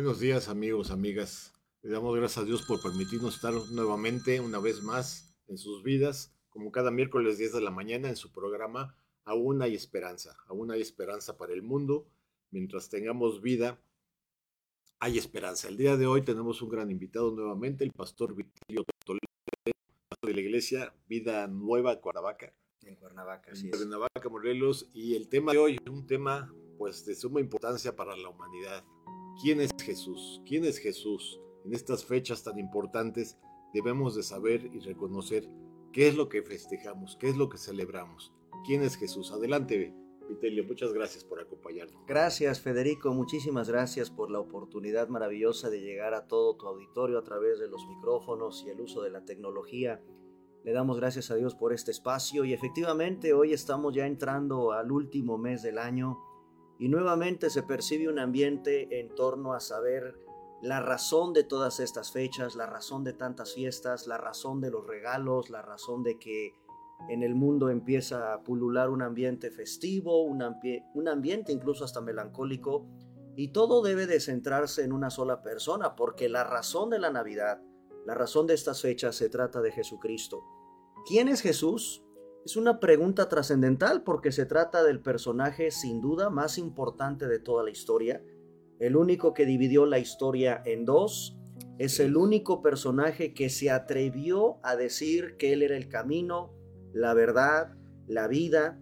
Buenos días amigos, amigas. Le damos gracias a Dios por permitirnos estar nuevamente, una vez más, en sus vidas, como cada miércoles 10 de la mañana en su programa Aún hay esperanza, aún hay esperanza para el mundo. Mientras tengamos vida, hay esperanza. El día de hoy tenemos un gran invitado nuevamente, el pastor Vitilio Toledo, de la iglesia Vida Nueva Cuernavaca. En Cuernavaca, en Cuernavaca, Morelos. Y el tema de hoy es un tema pues de suma importancia para la humanidad. ¿Quién es Jesús? ¿Quién es Jesús? En estas fechas tan importantes debemos de saber y reconocer qué es lo que festejamos, qué es lo que celebramos. ¿Quién es Jesús? Adelante, Vitelio, muchas gracias por acompañarnos. Gracias, Federico, muchísimas gracias por la oportunidad maravillosa de llegar a todo tu auditorio a través de los micrófonos y el uso de la tecnología. Le damos gracias a Dios por este espacio y efectivamente hoy estamos ya entrando al último mes del año y nuevamente se percibe un ambiente en torno a saber la razón de todas estas fechas, la razón de tantas fiestas, la razón de los regalos, la razón de que en el mundo empieza a pulular un ambiente festivo, un, ambiente incluso hasta melancólico, y todo debe de centrarse en una sola persona, porque la razón de la Navidad, la razón de estas fechas se trata de Jesucristo. ¿Quién es Jesús? Es una pregunta trascendental porque se trata del personaje sin duda más importante de toda la historia, el único que dividió la historia en dos, es el único personaje que se atrevió a decir que él era el camino, la verdad, la vida.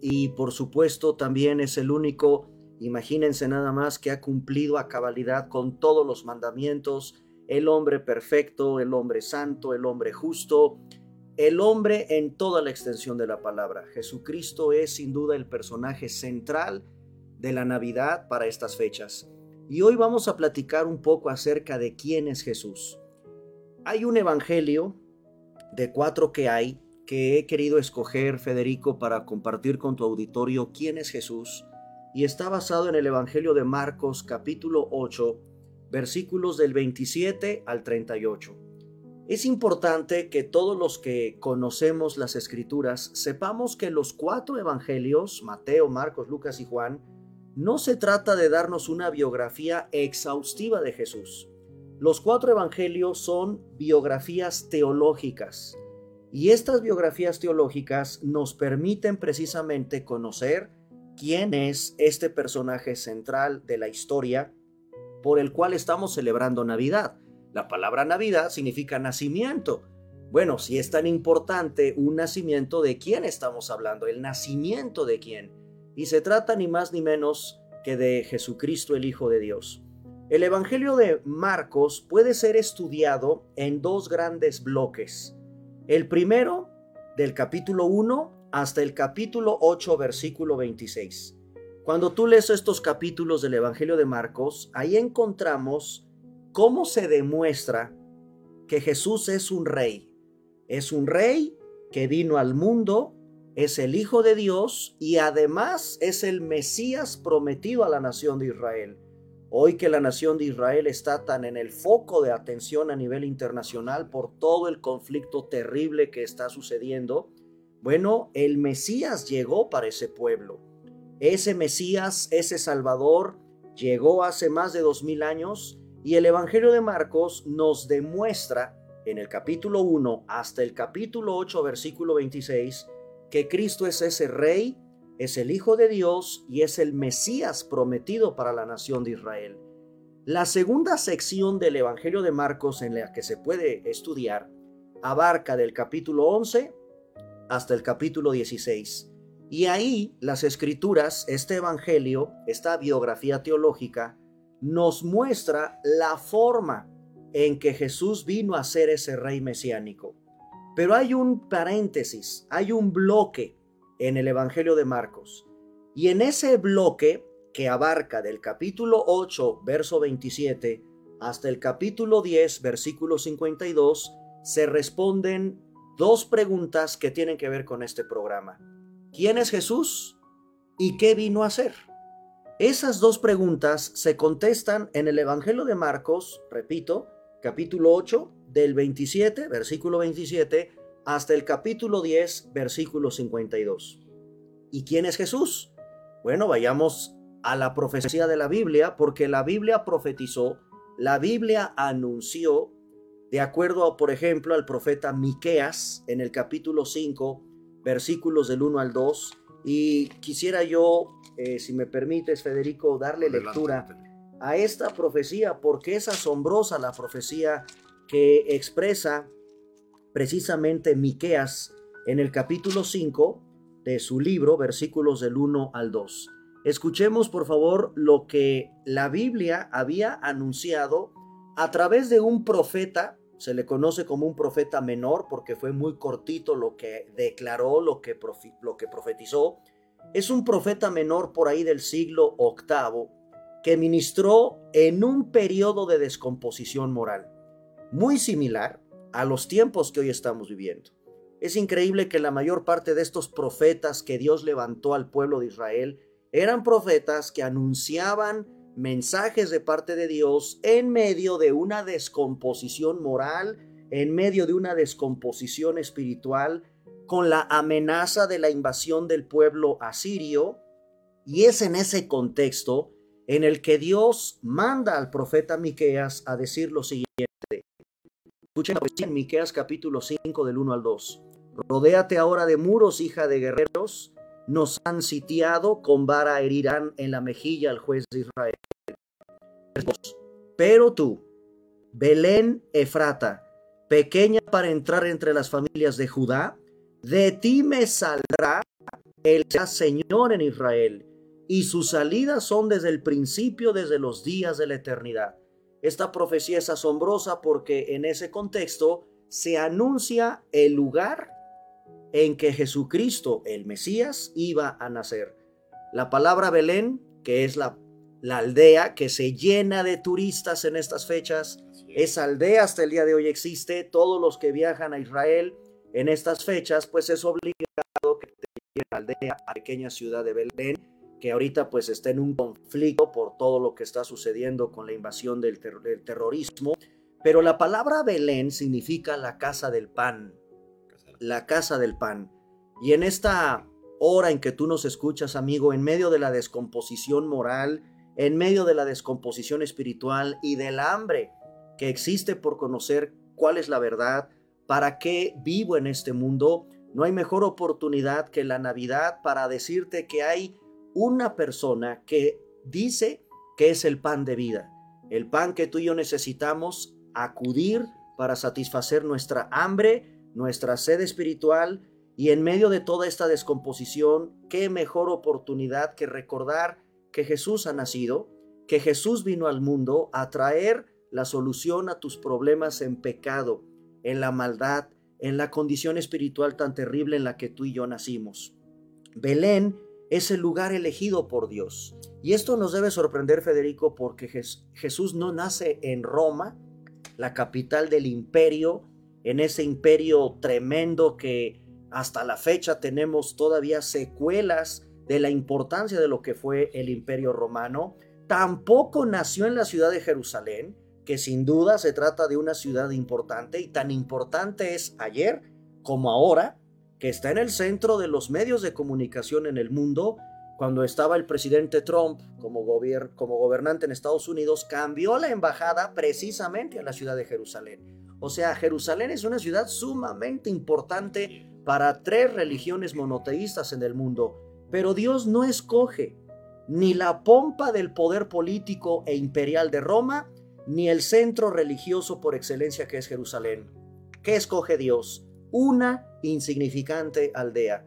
Y por supuesto también es el único, imagínense nada más, que ha cumplido a cabalidad con todos los mandamientos, el hombre perfecto, el hombre santo, el hombre justo, el hombre en toda la extensión de la palabra. Jesucristo es sin duda el personaje central de la Navidad para estas fechas. Y hoy vamos a platicar un poco acerca de quién es Jesús. Hay un evangelio de cuatro que hay que he querido escoger, Federico, para compartir con tu auditorio quién es Jesús, y está basado en el Evangelio de Marcos capítulo 8, versículos del 27 al 38. Es importante que todos los que conocemos las escrituras sepamos que los cuatro evangelios, Mateo, Marcos, Lucas y Juan, no se trata de darnos una biografía exhaustiva de Jesús. Los cuatro evangelios son biografías teológicas, y estas biografías teológicas nos permiten precisamente conocer quién es este personaje central de la historia por el cual estamos celebrando Navidad. La palabra Navidad significa nacimiento. Bueno, si es tan importante un nacimiento, ¿de quién estamos hablando? El nacimiento de quién. Y se trata ni más ni menos que de Jesucristo el Hijo de Dios. El Evangelio de Marcos puede ser estudiado en dos grandes bloques. El primero, del capítulo 1 hasta el capítulo 8, versículo 26. Cuando tú lees estos capítulos del Evangelio de Marcos, ahí encontramos cómo se demuestra que Jesús es un rey. Es un rey que vino al mundo, es el Hijo de Dios y además es el Mesías prometido a la nación de Israel. Hoy que la nación de Israel está tan en el foco de atención a nivel internacional por todo el conflicto terrible que está sucediendo, bueno, el Mesías llegó para ese pueblo. Ese Mesías, ese Salvador, llegó hace más de dos mil años y el Evangelio de Marcos nos demuestra en el capítulo 1 hasta el capítulo 8, versículo 26, que Cristo es ese rey es el Hijo de Dios y es el Mesías prometido para la nación de Israel. La segunda sección del Evangelio de Marcos en la que se puede estudiar abarca del capítulo 11 hasta el capítulo 16. Y ahí las escrituras, este Evangelio, esta biografía teológica, nos muestra la forma en que Jesús vino a ser ese rey mesiánico. Pero hay un paréntesis, hay un bloque en el Evangelio de Marcos. Y en ese bloque que abarca del capítulo 8, verso 27, hasta el capítulo 10, versículo 52, se responden dos preguntas que tienen que ver con este programa. ¿Quién es Jesús y qué vino a hacer? Esas dos preguntas se contestan en el Evangelio de Marcos, repito, capítulo 8, del 27, versículo 27, hasta el capítulo 10, versículo 52. ¿Y quién es Jesús? Bueno, vayamos a la profecía de la Biblia, porque la Biblia profetizó, la Biblia anunció, de acuerdo, a, por ejemplo, al profeta Miqueas en el capítulo 5, versículos del 1 al 2, y quisiera yo, eh, si me permites, Federico, darle lectura a esta profecía, porque es asombrosa la profecía que expresa precisamente Miqueas en el capítulo 5 de su libro, versículos del 1 al 2. Escuchemos por favor lo que la Biblia había anunciado a través de un profeta, se le conoce como un profeta menor porque fue muy cortito lo que declaró, lo que, lo que profetizó. Es un profeta menor por ahí del siglo VIII que ministró en un periodo de descomposición moral, muy similar a los tiempos que hoy estamos viviendo. Es increíble que la mayor parte de estos profetas que Dios levantó al pueblo de Israel eran profetas que anunciaban mensajes de parte de Dios en medio de una descomposición moral, en medio de una descomposición espiritual, con la amenaza de la invasión del pueblo asirio. Y es en ese contexto en el que Dios manda al profeta Miqueas a decir lo siguiente. Escuchen en Miqueas capítulo 5 del 1 al 2. Rodéate ahora de muros, hija de guerreros, nos han sitiado, con vara herirán en la mejilla al juez de Israel. Pero tú, Belén Efrata, pequeña para entrar entre las familias de Judá, de ti me saldrá el Señor en Israel, y sus salidas son desde el principio, desde los días de la eternidad. Esta profecía es asombrosa porque en ese contexto se anuncia el lugar en que Jesucristo, el Mesías, iba a nacer. La palabra Belén, que es la, la aldea que se llena de turistas en estas fechas, esa aldea hasta el día de hoy existe. Todos los que viajan a Israel en estas fechas, pues es obligado que te la aldea, a pequeña ciudad de Belén, que ahorita pues está en un conflicto por todo lo que está sucediendo con la invasión del, del terrorismo. Pero la palabra Belén significa la casa del pan la casa del pan. Y en esta hora en que tú nos escuchas, amigo, en medio de la descomposición moral, en medio de la descomposición espiritual y del hambre que existe por conocer cuál es la verdad, para qué vivo en este mundo, no hay mejor oportunidad que la Navidad para decirte que hay una persona que dice que es el pan de vida, el pan que tú y yo necesitamos acudir para satisfacer nuestra hambre nuestra sed espiritual y en medio de toda esta descomposición, qué mejor oportunidad que recordar que Jesús ha nacido, que Jesús vino al mundo a traer la solución a tus problemas en pecado, en la maldad, en la condición espiritual tan terrible en la que tú y yo nacimos. Belén es el lugar elegido por Dios. Y esto nos debe sorprender, Federico, porque Jesús no nace en Roma, la capital del imperio, en ese imperio tremendo que hasta la fecha tenemos todavía secuelas de la importancia de lo que fue el imperio romano. Tampoco nació en la ciudad de Jerusalén, que sin duda se trata de una ciudad importante y tan importante es ayer como ahora, que está en el centro de los medios de comunicación en el mundo. Cuando estaba el presidente Trump como, gobernante en Estados Unidos, cambió la embajada precisamente a la ciudad de Jerusalén o sea, Jerusalén es una ciudad sumamente importante para tres religiones monoteístas en el mundo, pero Dios no escoge ni la pompa del poder político e imperial de Roma, ni el centro religioso por excelencia que es Jerusalén. ¿Qué escoge Dios? Una insignificante aldea.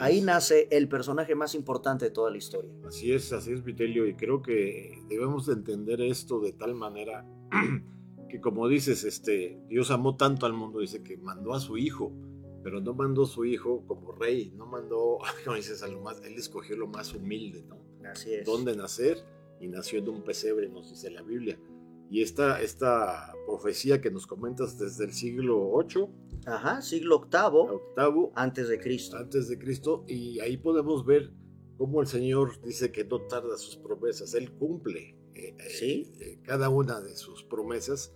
Ahí nace el personaje más importante de toda la historia. Así es, así es, Vitelio, y creo que debemos entender esto de tal manera que como dices, este, Dios amó tanto al mundo, dice que mandó a su Hijo pero no mandó su hijo como rey, no mandó, como dices, a lo más, él escogió lo más humilde, ¿no? Así es. Dónde nacer y nació en un pesebre, nos dice la Biblia. Y esta, esta profecía que nos comentas desde el siglo 8, Ajá, siglo octavo octavo, antes de Cristo. antes de Cristo, y ahí podemos ver cómo el Señor dice que no tarda sus promesas, Él cumple eh, eh, Sí. eh, cada una de sus promesas.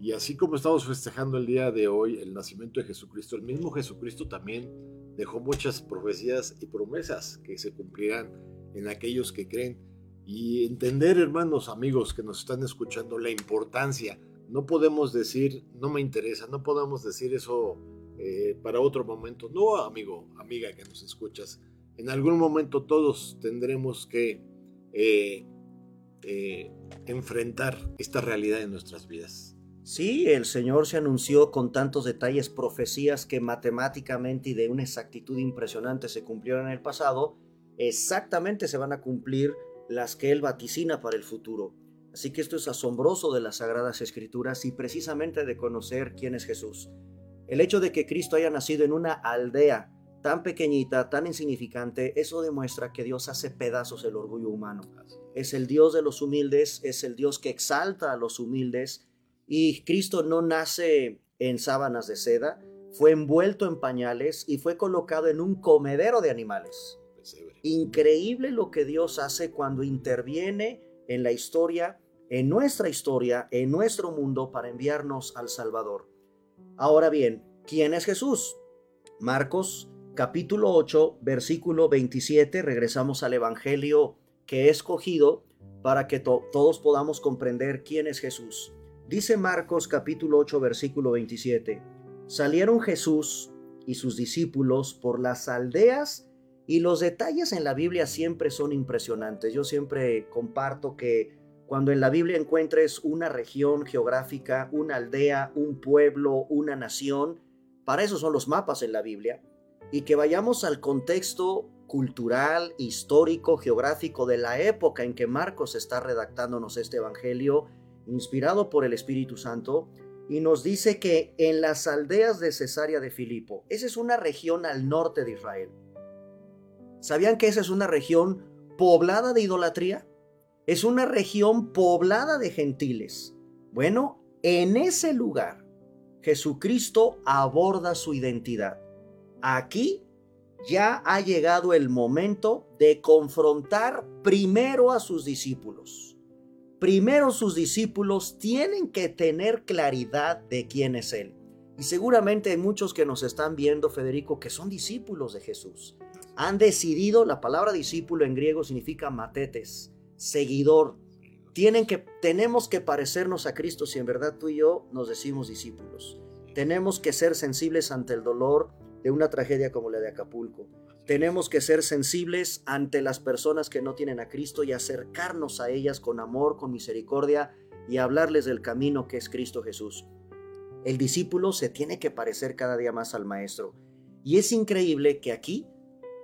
Y así como estamos festejando el día de hoy el nacimiento de Jesucristo, el mismo Jesucristo también dejó muchas profecías y promesas que se cumplirán en aquellos que creen. Y entender, hermanos, amigos que nos están escuchando, la importancia. No podemos decir, no me interesa, no podemos decir eso eh, para otro momento. No, amigo, amiga que nos escuchas. En algún momento todos tendremos que eh, eh, enfrentar esta realidad en nuestras vidas. Sí, el Señor se anunció con tantos detalles, profecías que matemáticamente y de una exactitud impresionante se cumplieron en el pasado, exactamente se van a cumplir las que Él vaticina para el futuro. Así que esto es asombroso de las Sagradas Escrituras y precisamente de conocer quién es Jesús. El hecho de que Cristo haya nacido en una aldea tan pequeñita, tan insignificante, eso demuestra que Dios hace pedazos el orgullo humano. Es el Dios de los humildes, es el Dios que exalta a los humildes y Cristo no nace en sábanas de seda, fue envuelto en pañales y fue colocado en un comedero de animales. Increíble lo que Dios hace cuando interviene en la historia, en nuestra historia, en nuestro mundo para enviarnos al Salvador. Ahora bien, ¿quién es Jesús? Marcos capítulo 8, versículo 27, regresamos al Evangelio que he escogido para que to- todos podamos comprender quién es Jesús. Dice Marcos capítulo 8, versículo 27, salieron Jesús y sus discípulos por las aldeas y los detalles en la Biblia siempre son impresionantes. Yo siempre comparto que cuando en la Biblia encuentres una región geográfica, una aldea, un pueblo, una nación, para eso son los mapas en la Biblia, y que vayamos al contexto cultural, histórico, geográfico de la época en que Marcos está redactándonos este Evangelio, inspirado por el Espíritu Santo, y nos dice que en las aldeas de Cesarea de Filipo, esa es una región al norte de Israel. ¿Sabían que esa es una región poblada de idolatría? Es una región poblada de gentiles. Bueno, en ese lugar, Jesucristo aborda su identidad. Aquí ya ha llegado el momento de confrontar primero a sus discípulos. Primero sus discípulos tienen que tener claridad de quién es Él. Y seguramente hay muchos que nos están viendo, Federico, que son discípulos de Jesús. Han decidido, la palabra discípulo en griego significa matetes, seguidor. Tienen que, tenemos que parecernos a Cristo si en verdad tú y yo nos decimos discípulos. Tenemos que ser sensibles ante el dolor de una tragedia como la de Acapulco. Tenemos que ser sensibles ante las personas que no tienen a Cristo y acercarnos a ellas con amor, con misericordia y hablarles del camino que es Cristo Jesús. El discípulo se tiene que parecer cada día más al Maestro. Y es increíble que aquí,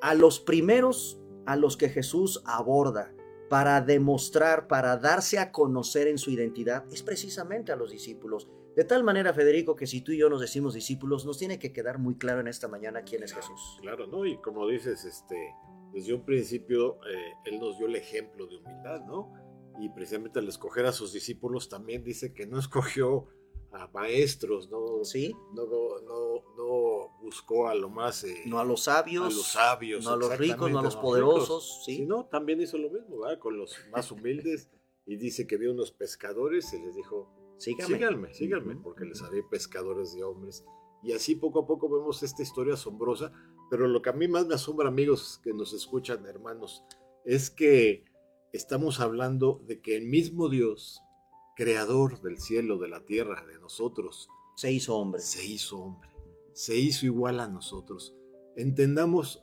a los primeros a los que Jesús aborda para demostrar, para darse a conocer en su identidad, es precisamente a los discípulos. De tal manera, Federico, que si tú y yo nos decimos discípulos, nos tiene que quedar muy claro en esta mañana quién es Jesús. Claro, ¿no? Y como dices, este, desde un principio eh, Él nos dio el ejemplo de humildad, ¿no? Y precisamente al escoger a sus discípulos también dice que no escogió a maestros, ¿no? ¿Sí? No, no, no, buscó a lo más... eh, No a los sabios, a los sabios, no a los ricos, no a los no poderosos, ¿sí? sino también hizo lo mismo, ¿verdad? Con los más humildes y dice que vio unos pescadores y les dijo, Síganme, síganme, Ujú. porque les haré pescadores de hombres. Y así poco a poco vemos esta historia asombrosa, pero lo que a mí más me asombra, amigos que nos escuchan, hermanos, es que estamos hablando de que el mismo Dios, creador del cielo, de la tierra, de nosotros, Se hizo hombre. se hizo hombre, se hizo igual a nosotros. Entendamos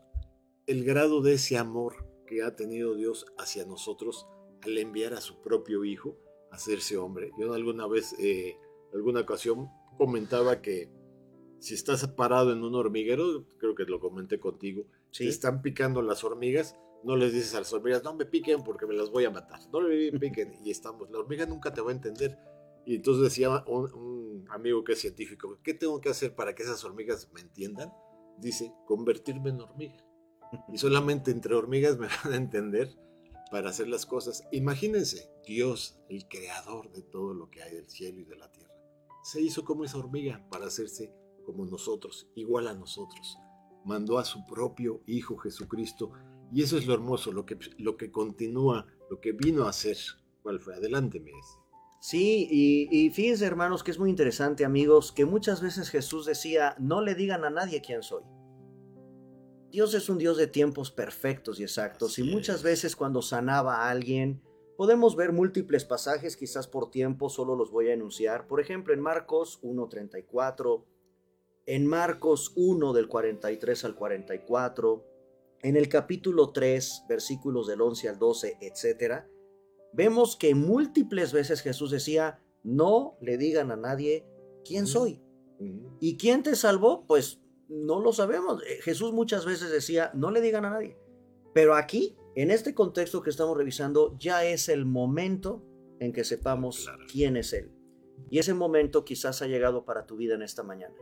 el grado de ese amor que ha tenido Dios hacia nosotros al enviar a su propio Hijo hacerse hombre. Yo alguna vez, eh, alguna ocasión, comentaba que si estás parado en un hormiguero, creo que lo comenté contigo, Sí. te están picando las hormigas, no les dices a las hormigas, no me piquen porque me las voy a matar, no me piquen, y estamos, la hormiga nunca te va a entender. Y entonces decía un, un amigo que es científico, ¿qué tengo que hacer para que esas hormigas me entiendan? dice convertirme en hormiga. Y solamente entre hormigas me van a entender para hacer las cosas. Imagínense, Dios, el creador de todo lo que hay del cielo y de la tierra, se hizo como esa hormiga para hacerse como nosotros, igual a nosotros. Mandó a su propio Hijo Jesucristo y eso es lo hermoso, lo que, continúa, lo que vino a hacer. ¿Cuál fue? Adelante, me Sí, y, y, fíjense hermanos que es muy interesante amigos, que muchas veces Jesús decía, no le digan a nadie quién soy. Dios es un Dios de tiempos perfectos y exactos, y muchas veces cuando sanaba a alguien, podemos ver múltiples pasajes, quizás por tiempo solo los voy a enunciar. Por ejemplo, en Marcos 1.34, en Marcos 1 del 43 al 44, en el capítulo 3, versículos del 11 al 12, etcétera vemos que múltiples veces Jesús decía, no le digan a nadie quién soy. ¿Y quién te salvó? Pues no lo sabemos. Eh, Jesús muchas veces decía, no le digan a nadie. Pero aquí, en este contexto que estamos revisando, ya es el momento en que sepamos quién es Él. Y ese momento quizás ha llegado para tu vida en esta mañana.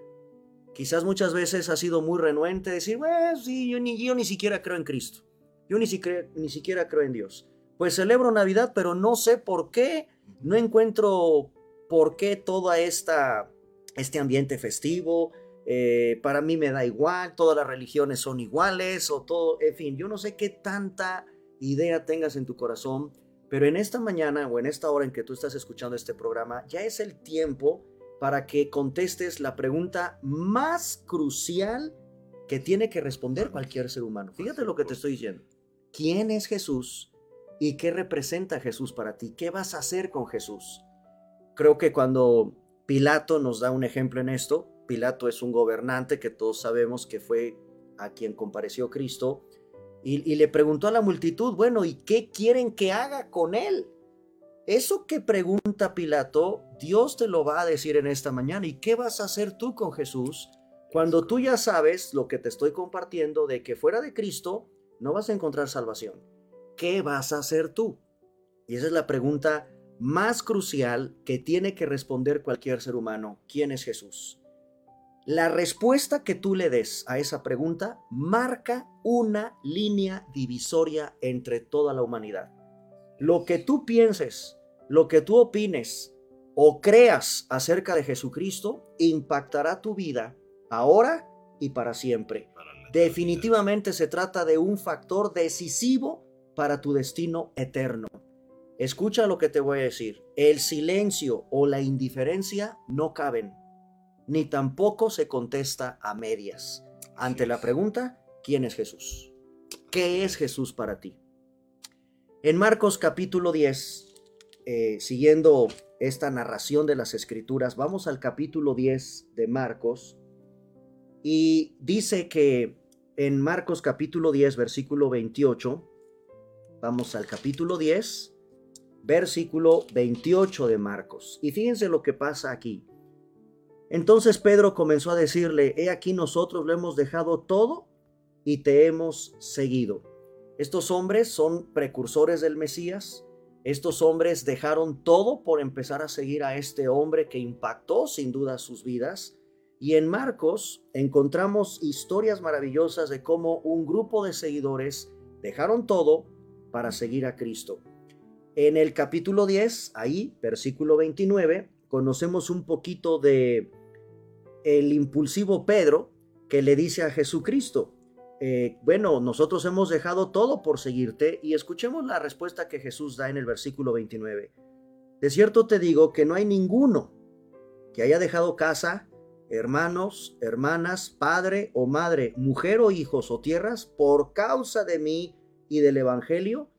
Quizás muchas veces has sido muy renuente, decir, bueno, sí, yo ni, yo ni siquiera creo en Cristo. Yo ni siquiera, ni siquiera creo en Dios pues celebro Navidad, pero no sé por qué, no encuentro por qué todo esta, este ambiente festivo, eh, para mí me da igual, todas las religiones son iguales o todo, en fin, yo no sé qué tanta idea tengas en tu corazón, pero en esta mañana o en esta hora en que tú estás escuchando este programa, ya es el tiempo para que contestes la pregunta más crucial que tiene que responder cualquier ser humano. Fíjate lo que te estoy diciendo. ¿Quién es Jesús? ¿Y qué representa Jesús para ti? ¿Qué vas a hacer con Jesús? Creo que cuando Pilato nos da un ejemplo en esto, Pilato es un gobernante que todos sabemos que fue a quien compareció Cristo, y, le preguntó a la multitud, bueno, ¿y qué quieren que haga con él? Eso que pregunta Pilato, Dios te lo va a decir en esta mañana. ¿Y qué vas a hacer tú con Jesús cuando tú ya sabes lo que te estoy compartiendo de que fuera de Cristo no vas a encontrar salvación? ¿qué vas a hacer tú? Y esa es la pregunta más crucial que tiene que responder cualquier ser humano. ¿Quién es Jesús? La respuesta que tú le des a esa pregunta marca una línea divisoria entre toda la humanidad. Lo que tú pienses, lo que tú opines o creas acerca de Jesucristo impactará tu vida ahora y para siempre. Definitivamente se trata de un factor decisivo para tu destino eterno. Escucha lo que te voy a decir. El silencio o la indiferencia no caben, ni tampoco se contesta a medias. Ante la pregunta, ¿quién es Jesús? ¿Qué es Jesús para ti? En Marcos capítulo 10, eh, siguiendo esta narración de las escrituras, vamos al capítulo 10 de Marcos y dice que en Marcos capítulo 10, versículo 28, Vamos al capítulo 10, versículo 28 de Marcos. Y fíjense lo que pasa aquí. Entonces Pedro comenzó a decirle, he aquí nosotros lo hemos dejado todo y te hemos seguido. Estos hombres son precursores del Mesías. Estos hombres dejaron todo por empezar a seguir a este hombre que impactó sin duda sus vidas. Y en Marcos encontramos historias maravillosas de cómo un grupo de seguidores dejaron todo para seguir a Cristo. En el capítulo 10, ahí, versículo 29, conocemos un poquito de el impulsivo Pedro que le dice a Jesucristo, eh, bueno, nosotros hemos dejado todo por seguirte y escuchemos la respuesta que Jesús da en el versículo 29. De cierto te digo que no hay ninguno que haya dejado casa, hermanos, hermanas, padre o madre, mujer o hijos o tierras por causa de mí y del Evangelio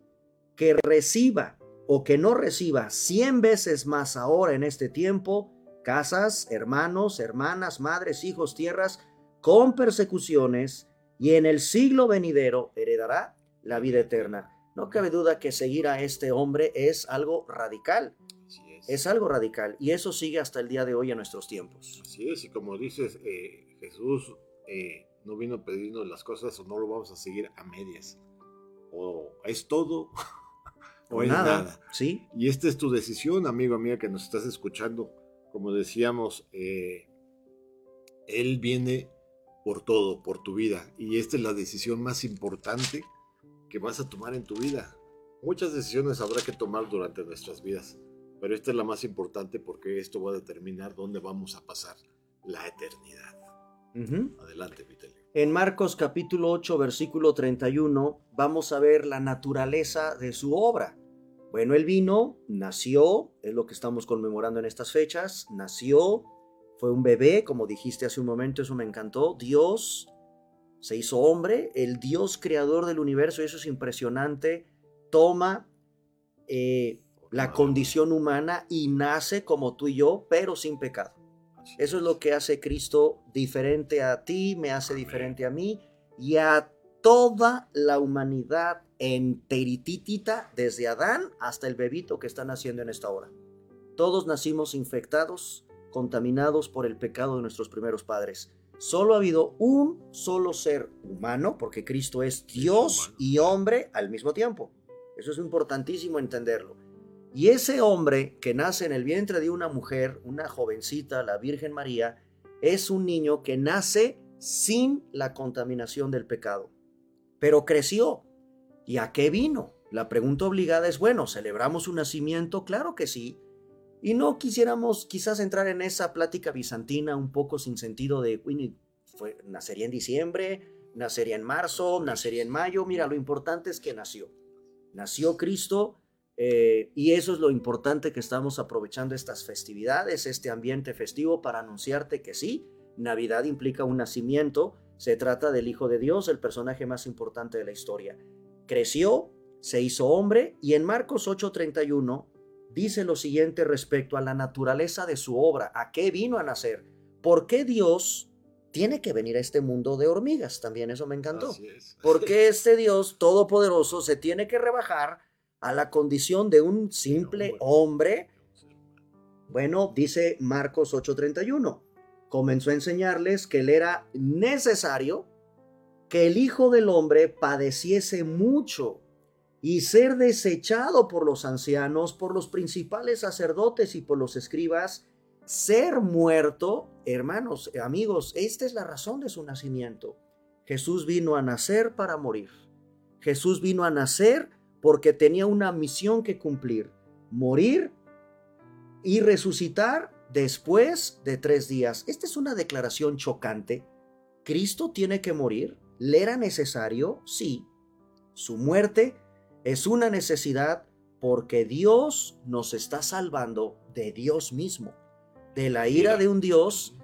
que reciba o que no reciba cien veces más ahora en este tiempo, casas, hermanos, hermanas, madres, hijos, tierras, con persecuciones, y en el siglo venidero heredará la vida eterna. No cabe duda que seguir a este hombre es algo radical. Es. algo radical y eso sigue hasta el día de hoy en nuestros tiempos. Así es, y como dices, eh, Jesús eh, no vino a pedirnos las cosas o no lo vamos a seguir a medias o es todo o, es nada. ¿Sí? Y esta es tu decisión, amigo, amiga, que nos estás escuchando. Como decíamos, eh, Él viene por todo, por tu vida. Y esta es la decisión más importante que vas a tomar en tu vida. Muchas decisiones habrá que tomar durante nuestras vidas, pero esta es la más importante porque esto va a determinar dónde vamos a pasar la eternidad. Adelante, Vitelio. En Marcos capítulo 8, versículo 31, vamos a ver la naturaleza de su obra. Bueno, él vino, nació, es lo que estamos conmemorando en estas fechas, nació, fue un bebé, como dijiste hace un momento, eso me encantó, Dios se hizo hombre, el Dios creador del universo, eso es impresionante, toma eh, la condición humana y nace como tú y yo, pero sin pecado. Eso es lo que hace Cristo diferente a ti, me hace diferente a mí y a toda la humanidad enterititita, desde Adán hasta el bebito que está naciendo en esta hora. Todos nacimos infectados, contaminados por el pecado de nuestros primeros padres. Solo ha habido un solo ser humano, porque Cristo es Dios y hombre al mismo tiempo. Eso es importantísimo entenderlo. Y ese hombre que nace en el vientre de una mujer, una jovencita, la Virgen María, es un niño que nace sin la contaminación del pecado. Pero creció. ¿Y a qué vino? La pregunta obligada es, bueno, ¿celebramos un nacimiento? Claro que sí. Y no quisiéramos quizás entrar en esa plática bizantina un poco sin sentido de, fue, nacería en diciembre, nacería en marzo, nacería en mayo. Mira, lo importante es que nació. Nació Cristo eh, y eso es lo importante que estamos aprovechando estas festividades, este ambiente festivo para anunciarte que sí, Navidad implica un nacimiento, se trata del Hijo de Dios, el personaje más importante de la historia. Creció, se hizo hombre y en Marcos 8:31 dice lo siguiente respecto a la naturaleza de su obra, a qué vino a nacer, por qué Dios tiene que venir a este mundo de hormigas, también eso me encantó. ¿Por qué este Dios todopoderoso se tiene que rebajar a la condición de un simple hombre. Bueno, dice Marcos 8:31, comenzó a enseñarles que él era necesario que el Hijo del Hombre padeciese mucho y ser desechado por los ancianos, por los principales sacerdotes y por los escribas, ser muerto, hermanos, amigos, esta es la razón de su nacimiento. Jesús vino a nacer para morir. Jesús vino a nacer porque tenía una misión que cumplir, morir y resucitar después de tres días. Esta es una declaración chocante. ¿Cristo tiene que morir? ¿Le era necesario? Sí. Su muerte es una necesidad porque Dios nos está salvando de Dios mismo, de la ira de un Dios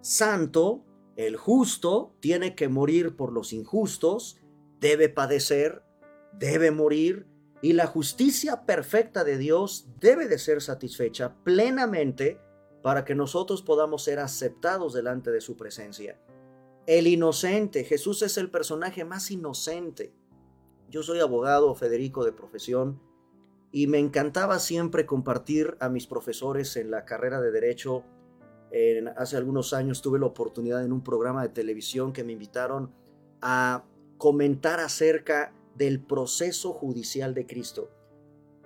santo, el justo tiene que morir por los injustos, debe padecer, debe morir y la justicia perfecta de Dios debe de ser satisfecha plenamente para que nosotros podamos ser aceptados delante de su presencia. El inocente, Jesús es el personaje más inocente. Yo soy abogado Federico de profesión y me encantaba siempre compartir a mis profesores en la carrera de derecho. hace algunos años tuve la oportunidad en un programa de televisión que me invitaron a comentar acerca del proceso judicial de Cristo.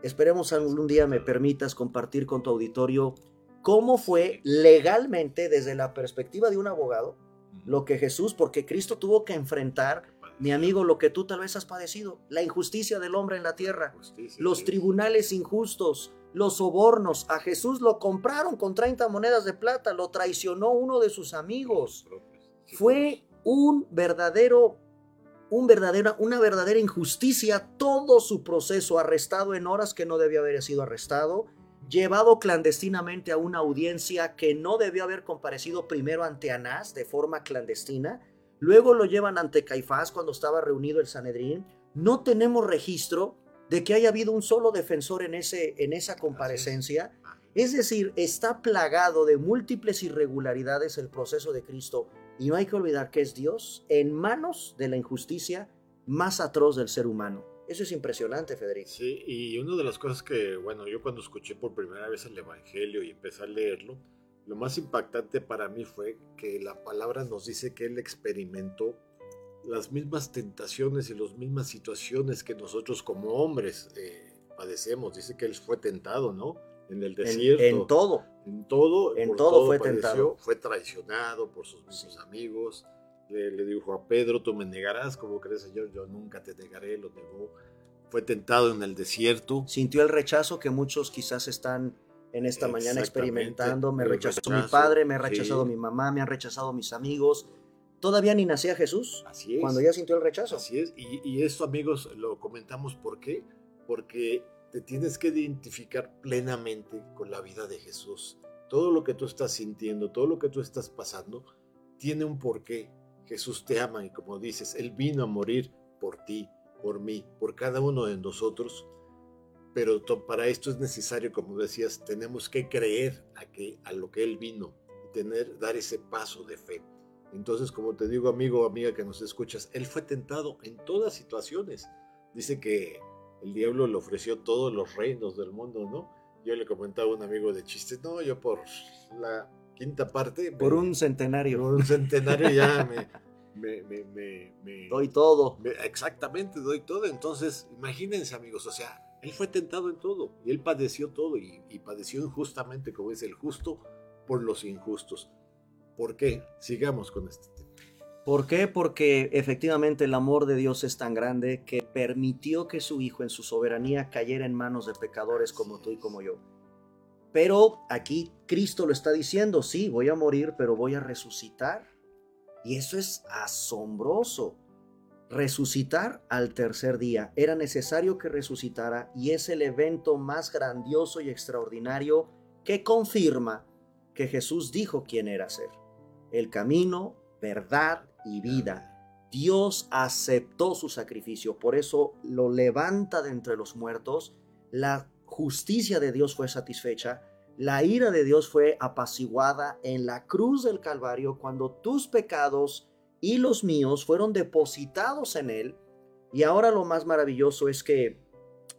Esperemos algún día me permitas compartir con tu auditorio cómo fue legalmente desde la perspectiva de un abogado lo que Jesús, porque Cristo tuvo que enfrentar, mi amigo, lo que tú tal vez has padecido, la injusticia del hombre en la tierra, los tribunales injustos, los sobornos. A Jesús lo compraron con 30 monedas de plata, lo traicionó uno de sus amigos. Fue un verdadero un verdadera, una verdadera injusticia todo su proceso, arrestado en horas que no debió haber sido arrestado, llevado clandestinamente a una audiencia que no debió haber comparecido primero ante Anás de forma clandestina, luego lo llevan ante Caifás cuando estaba reunido el Sanedrín. No tenemos registro de que haya habido un solo defensor en, ese, en esa comparecencia. Es decir, está plagado de múltiples irregularidades el proceso de Cristo y no hay que olvidar que es Dios en manos de la injusticia más atroz del ser humano. Eso es impresionante, Federico. Sí, y una de las cosas que, bueno, yo cuando escuché por primera vez el Evangelio y empecé a leerlo, lo más impactante para mí fue que la palabra nos dice que él experimentó las mismas tentaciones y las mismas situaciones que nosotros como hombres eh, padecemos. Dice que él fue tentado, ¿no? en el desierto. En, todo. En todo. En todo, fue tentado. Fue traicionado por sus mismos amigos. Le, dijo a Pedro, tú me negarás, como crees Señor, yo nunca te negaré, lo negó. Fue tentado en el desierto. Sintió el rechazo que muchos quizás están en esta mañana experimentando. Me rechazó mi padre, me ha rechazado mi mamá, me han rechazado mis amigos. Todavía ni nacía Jesús. Así es. Cuando ya sintió el rechazo. Así es. Y, y esto, amigos, lo comentamos ¿por qué? Porque te tienes que identificar plenamente con la vida de Jesús. Todo lo que tú estás sintiendo, todo lo que tú estás pasando, tiene un porqué. Jesús te ama y como dices, Él vino a morir por ti, por mí, por cada uno de nosotros. Pero para esto es necesario, como decías, tenemos que creer a, que, a lo que Él vino y tener, dar ese paso de fe. Entonces, como te digo, amigo o amiga que nos escuchas, Él fue tentado en todas situaciones. Dice que el diablo le ofreció todos los reinos del mundo, ¿no? Yo le comentaba a un amigo de chistes, no, yo por la quinta parte. Por un centenario. Por un centenario ya me, me, me, doy todo. exactamente, doy todo. Entonces, imagínense, amigos, o sea, él fue tentado en todo y él padeció todo y, y padeció injustamente, como es el justo, por los injustos. ¿Por qué? Sigamos con este tema. ¿Por qué? Porque efectivamente el amor de Dios es tan grande que permitió que su Hijo en su soberanía cayera en manos de pecadores como tú y como yo. Pero aquí Cristo lo está diciendo, sí, voy a morir, pero voy a resucitar. Y eso es asombroso. Resucitar al tercer día. Era necesario que resucitara y es el evento más grandioso y extraordinario que confirma que Jesús dijo quién era ser. El camino, verdad y vida. Dios aceptó su sacrificio, por eso lo levanta de entre los muertos. La justicia de Dios fue satisfecha, la ira de Dios fue apaciguada en la cruz del Calvario cuando tus pecados y los míos fueron depositados en Él. Y ahora lo más maravilloso es que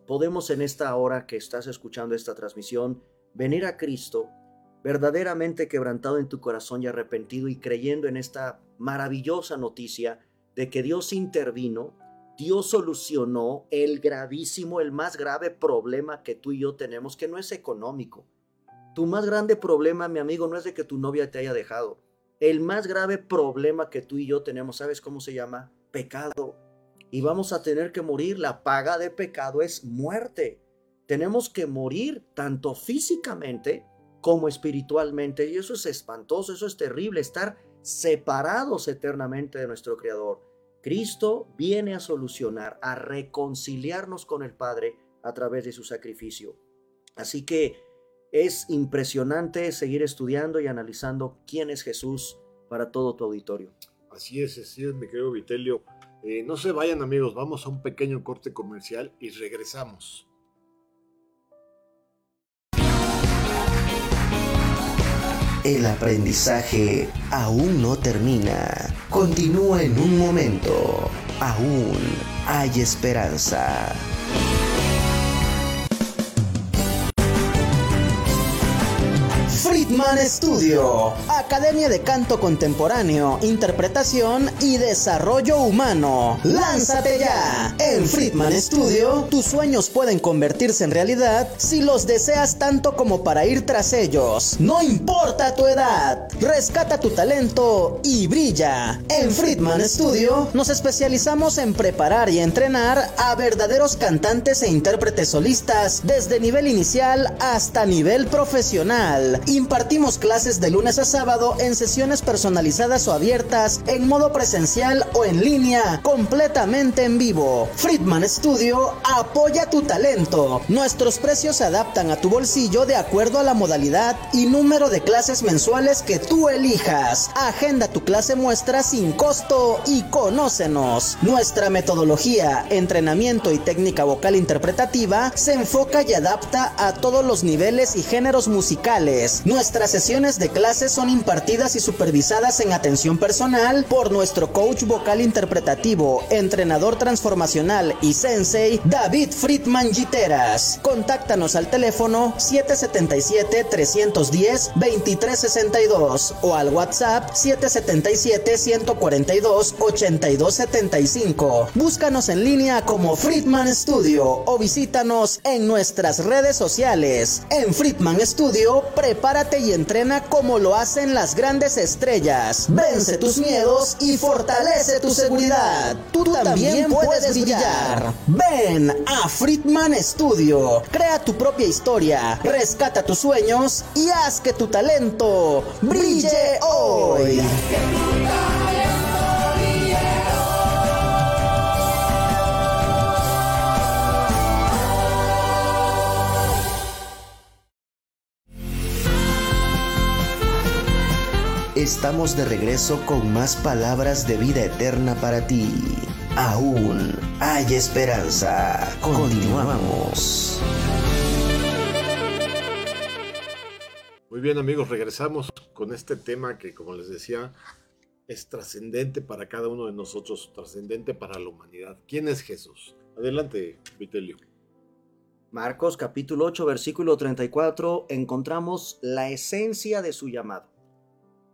podemos en esta hora que estás escuchando esta transmisión venir a Cristo verdaderamente quebrantado en tu corazón y arrepentido y creyendo en esta maravillosa noticia de que Dios intervino, Dios solucionó el gravísimo, el más grave problema que tú y yo tenemos, que no es económico. Tu más grande problema, mi amigo, no es de que tu novia te haya dejado. El más grave problema que tú y yo tenemos, ¿sabes cómo se llama? Pecado. Y vamos a tener que morir. La paga de pecado es muerte. Tenemos que morir tanto físicamente como espiritualmente. Y eso es espantoso, eso es terrible, estar separados eternamente de nuestro Creador. Cristo viene a solucionar, a reconciliarnos con el Padre a través de su sacrificio. Así que es impresionante seguir estudiando y analizando quién es Jesús para todo tu auditorio. Así es, así es, mi querido Vitelio. Eh, no se vayan amigos, vamos a un pequeño corte comercial y regresamos. El aprendizaje aún no termina. Continúa en un momento. Aún hay esperanza. Friedman Studio, Academia de Canto Contemporáneo, Interpretación y Desarrollo Humano. ¡Lánzate ya! En Friedman Studio, tus sueños pueden convertirse en realidad si los deseas tanto como para ir tras ellos. No importa tu edad, rescata tu talento y brilla. En Friedman Studio nos especializamos en preparar y entrenar a verdaderos cantantes e intérpretes solistas desde nivel inicial hasta nivel profesional Impartimos clases de lunes a sábado en sesiones personalizadas o abiertas, en modo presencial o en línea, completamente en vivo. Friedman Studio apoya tu talento. Nuestros precios se adaptan a tu bolsillo de acuerdo a la modalidad y número de clases mensuales que tú elijas. Agenda tu clase muestra sin costo y conócenos. Nuestra metodología, entrenamiento y técnica vocal interpretativa se enfoca y adapta a todos los niveles y géneros musicales Nuestras sesiones de clases son impartidas y supervisadas en atención personal por nuestro coach vocal interpretativo, entrenador transformacional y sensei David Friedman Giteras. Contáctanos al teléfono 777-310-2362 o al WhatsApp 777-142-8275. Búscanos en línea como Friedman Studio o visítanos en nuestras redes sociales. En Friedman Studio, Prepárate y entrena como lo hacen las grandes estrellas. Vence tus miedos y fortalece tu seguridad. Tú, también puedes brillar. Ven a Friedman Studio. Crea tu propia historia, rescata tus sueños y haz que tu talento brille hoy. Estamos de regreso con más palabras de vida eterna para ti. Aún hay esperanza. Continuamos. Muy bien amigos, regresamos con este tema que como les decía es trascendente para cada uno de nosotros, trascendente para la humanidad. ¿Quién es Jesús? Adelante, Vitelio. Marcos capítulo 8 versículo 34 encontramos la esencia de su llamado.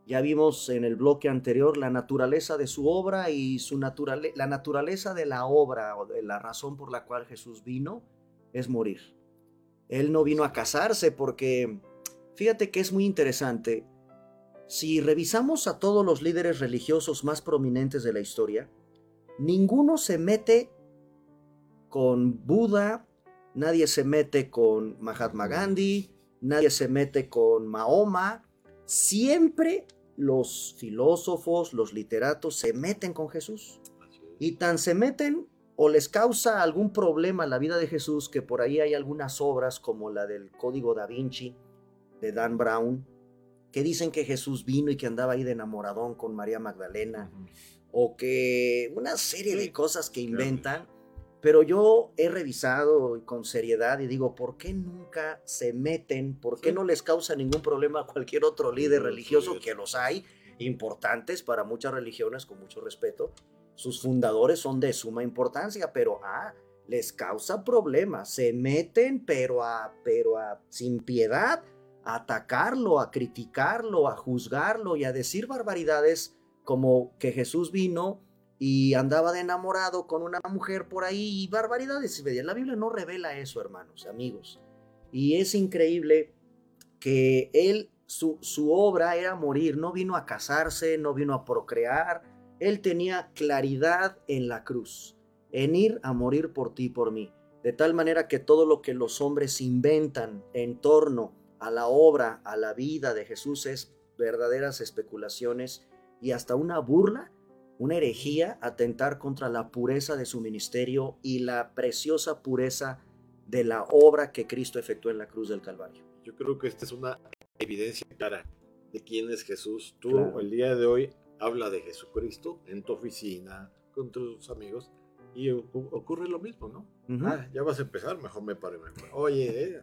Ya vimos en el bloque anterior la naturaleza de su obra y su la naturaleza de la obra o de la razón por la cual Jesús vino es morir. Él no vino a casarse porque, fíjate que es muy interesante, si revisamos a todos los líderes religiosos más prominentes de la historia, ninguno se mete con Buda, nadie se mete con Mahatma Gandhi, nadie se mete con Mahoma, Siempre los filósofos, los literatos se meten con Jesús. Y tan se meten o les causa algún problema la vida de Jesús que por ahí hay algunas obras como la del Código da Vinci de Dan Brown que dicen que Jesús vino y que andaba ahí de enamoradón con María Magdalena. O que una serie de cosas que inventan pero yo he revisado con seriedad y digo, ¿por qué nunca se meten? ¿Por qué no les causa ningún problema a cualquier otro líder religioso, que los hay, importantes para muchas religiones, con mucho respeto? Sus fundadores son de suma importancia, pero ah, les causa problemas. Se meten, pero a, pero a, sin piedad, a atacarlo, a criticarlo, a juzgarlo y a decir barbaridades como que Jesús vino y andaba de enamorado con una mujer por ahí y barbaridades. La Biblia no revela eso, hermanos, amigos. Y es increíble que él, su, su obra era morir, no vino a casarse, no vino a procrear, él tenía claridad en la cruz, en ir a morir por ti y por mí. De tal manera que todo lo que los hombres inventan en torno a la obra, a la vida de Jesús es verdaderas especulaciones y hasta una burla una herejía atentar contra la pureza de su ministerio y la preciosa pureza de la obra que Cristo efectuó en la cruz del Calvario. Yo creo que esta es una evidencia clara de quién es Jesús. Tú el día de hoy habla de Jesucristo en tu oficina, con tus amigos, y ocurre lo mismo, ¿no? ah, ya vas a empezar, mejor me paro. Oye, eh,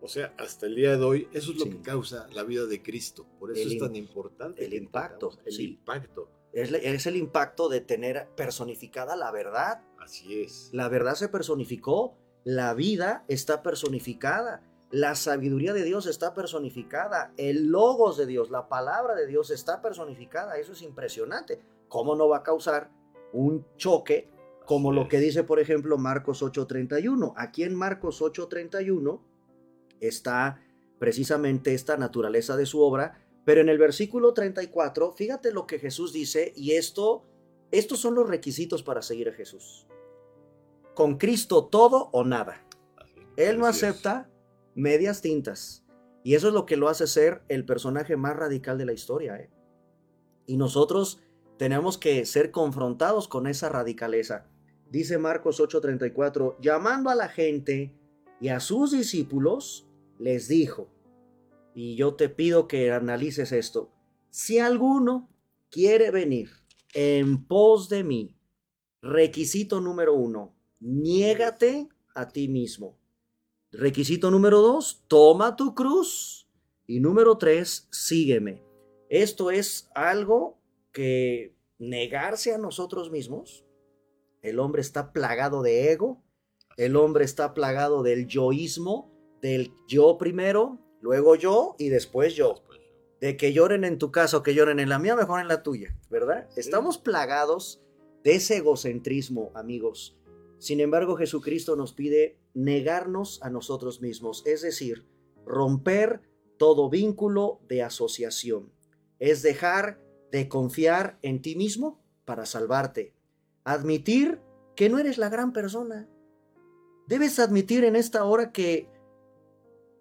o sea, hasta el día de hoy, eso es lo que causa la vida de Cristo. Por eso es tan importante. El impacto. El impacto. Es, el impacto de tener personificada la verdad. Así es. La verdad se personificó, la vida está personificada, la sabiduría de Dios está personificada, el logos de Dios, la palabra de Dios está personificada. Eso es impresionante. ¿Cómo no va a causar un choque como lo que dice, por ejemplo, Marcos 8:31? Aquí en Marcos 8:31 está precisamente esta naturaleza de su obra pero en el versículo 34, fíjate lo que Jesús dice y esto, estos son los requisitos para seguir a Jesús. Con Cristo todo o nada. Él no acepta medias tintas. Y eso es lo que lo hace ser el personaje más radical de la historia. ¿eh? Y nosotros tenemos que ser confrontados con esa radicaleza. Dice Marcos 8:34, llamando a la gente y a sus discípulos, les dijo, y yo te pido que analices esto. Si alguno quiere venir en pos de mí, requisito número uno, niégate a ti mismo. Requisito número dos, toma tu cruz. Y número tres, sígueme. Esto es algo que negarse a nosotros mismos. El hombre está plagado de ego, el hombre está plagado del yoísmo, del yo primero, luego yo y después yo. De que lloren en tu casa o que lloren en la mía, mejor en la tuya, ¿verdad? Estamos plagados de ese egocentrismo, amigos. Sin embargo, Jesucristo nos pide negarnos a nosotros mismos, es decir, romper todo vínculo de asociación. Es dejar de confiar en ti mismo para salvarte. Admitir que no eres la gran persona. Debes admitir en esta hora que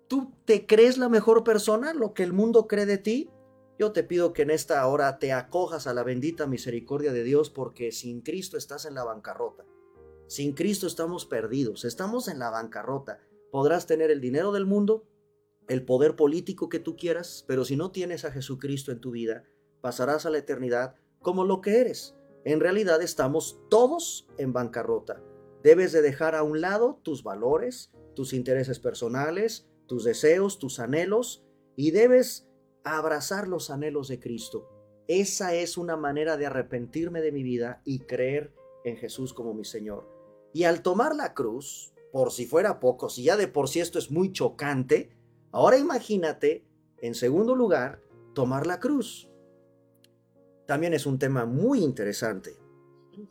tú te crees la mejor persona, lo que el mundo cree de ti. Yo te pido que en esta hora te acojas a la bendita misericordia de Dios porque sin Cristo estás en la bancarrota. Sin Cristo estamos perdidos, estamos en la bancarrota. Podrás tener el dinero del mundo, el poder político que tú quieras, pero si no tienes a Jesucristo en tu vida, pasarás a la eternidad como lo que eres. En realidad estamos todos en bancarrota. Debes de dejar a un lado tus valores, tus intereses personales, tus deseos, tus anhelos, y debes abrazar los anhelos de Cristo. Esa es una manera de arrepentirme de mi vida y creer en Jesús como mi Señor. Y al tomar la cruz, por si fuera poco, si ya de por sí esto es muy chocante, ahora imagínate, en segundo lugar, tomar la cruz. También es un tema muy interesante.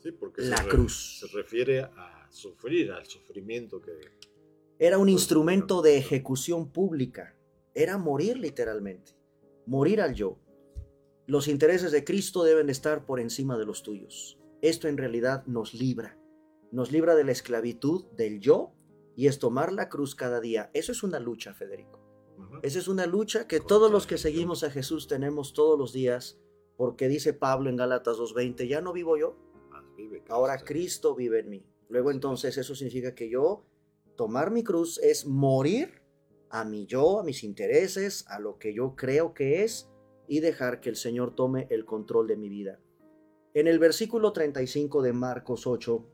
Sí, porque la se cruz. Se refiere a sufrir, al sufrimiento que... Era un instrumento de ejecución pública. Era morir literalmente. Morir al yo. Los intereses de Cristo deben estar por encima de los tuyos. Esto en realidad nos libra. Nos libra de la esclavitud del yo y es tomar la cruz cada día. Eso es una lucha, Federico. Esa es una lucha que todos los que seguimos a Jesús tenemos todos los días, porque dice Pablo en Gálatas 2.20, ya no vivo yo, ahora Cristo vive en mí. Luego entonces eso significa que yo, tomar mi cruz es morir a mi yo, a mis intereses, a lo que yo creo que es, y dejar que el Señor tome el control de mi vida. En el versículo 35 de Marcos 8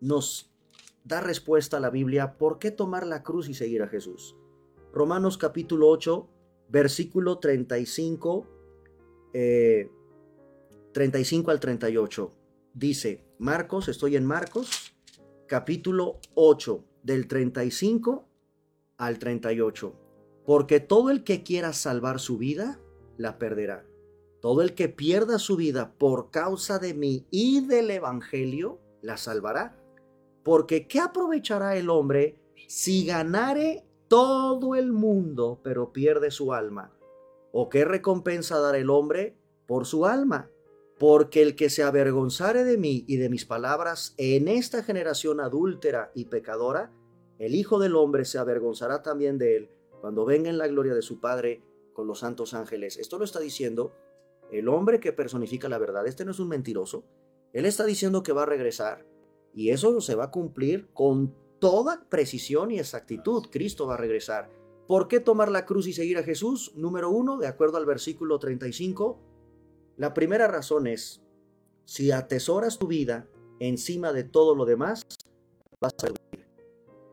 nos da respuesta a la Biblia por qué tomar la cruz y seguir a Jesús. Romanos capítulo 8, versículo 35, 35 al 38. Dice, Marcos, estoy en Marcos, capítulo 8, del 35 al 38. Porque todo el que quiera salvar su vida, la perderá. Todo el que pierda su vida por causa de mí y del Evangelio, la salvará. Porque ¿qué aprovechará el hombre si ganare todo el mundo, pero pierde su alma? ¿O qué recompensa dará el hombre por su alma? Porque el que se avergonzare de mí y de mis palabras en esta generación adúltera y pecadora, el Hijo del Hombre se avergonzará también de él cuando venga en la gloria de su Padre con los santos ángeles. Esto lo está diciendo el hombre que personifica la verdad. Este no es un mentiroso. Él está diciendo que va a regresar y eso se va a cumplir con toda precisión y exactitud. Cristo va a regresar. ¿Por qué tomar la cruz y seguir a Jesús? Número uno, de acuerdo al versículo 35, la primera razón es, si atesoras tu vida encima de todo lo demás, vas a vivir.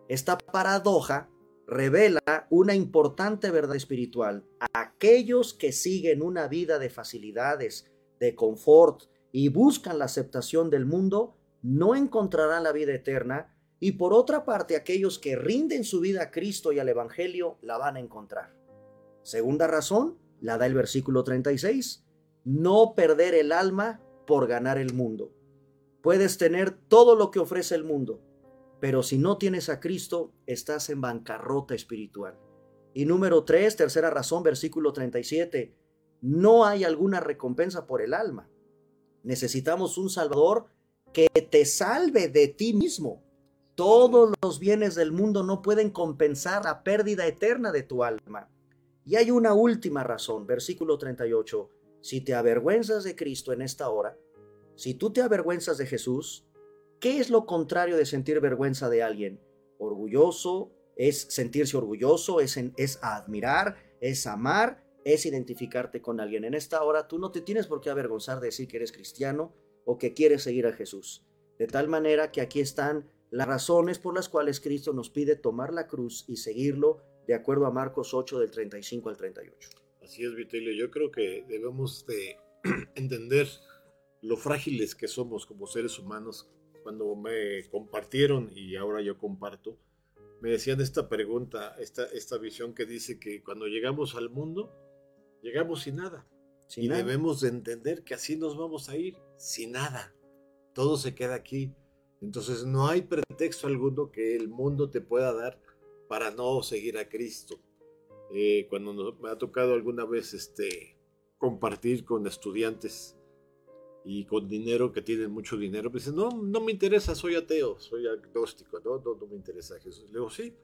Esta paradoja revela una importante verdad espiritual. Aquellos que siguen una vida de facilidades, de confort y buscan la aceptación del mundo, no encontrarán la vida eterna y por otra parte aquellos que rinden su vida a Cristo y al Evangelio la van a encontrar. Segunda razón, la da el versículo 36, no perder el alma por ganar el mundo. Puedes tener todo lo que ofrece el mundo, pero si no tienes a Cristo, estás en bancarrota espiritual. Y número 3, tercera razón, versículo 37, no hay alguna recompensa por el alma. Necesitamos un Salvador que te salve de ti mismo. Todos los bienes del mundo no pueden compensar la pérdida eterna de tu alma. Y hay una última razón, versículo 38. Si te avergüenzas de Cristo en esta hora, si tú te avergüenzas de Jesús, ¿qué es lo contrario de sentir vergüenza de alguien? Orgulloso, es sentirse orgulloso, es, es admirar, es amar, es identificarte con alguien. En esta hora tú no te tienes por qué avergonzar de decir que eres cristiano o que quieres seguir a Jesús. De tal manera que aquí están las razones por las cuales Cristo nos pide tomar la cruz y seguirlo de acuerdo a Marcos 8 del 35 al 38. Así es, Vitelio. Yo creo que debemos de entender lo frágiles que somos como seres humanos. Cuando me compartieron y ahora yo comparto, me decían esta pregunta, esta, esta visión que dice que cuando llegamos al mundo, llegamos sin nada. Sin y nada. debemos de entender que así nos vamos a ir, sin nada. Todo se queda aquí. Entonces no hay pretexto alguno que el mundo te pueda dar para no seguir a Cristo. Eh, cuando me ha tocado alguna vez este, compartir con estudiantes y con dinero que tienen mucho dinero, me dicen, no, no me interesa, soy ateo, soy agnóstico, no, no, no me interesa Jesús. Le digo, sí,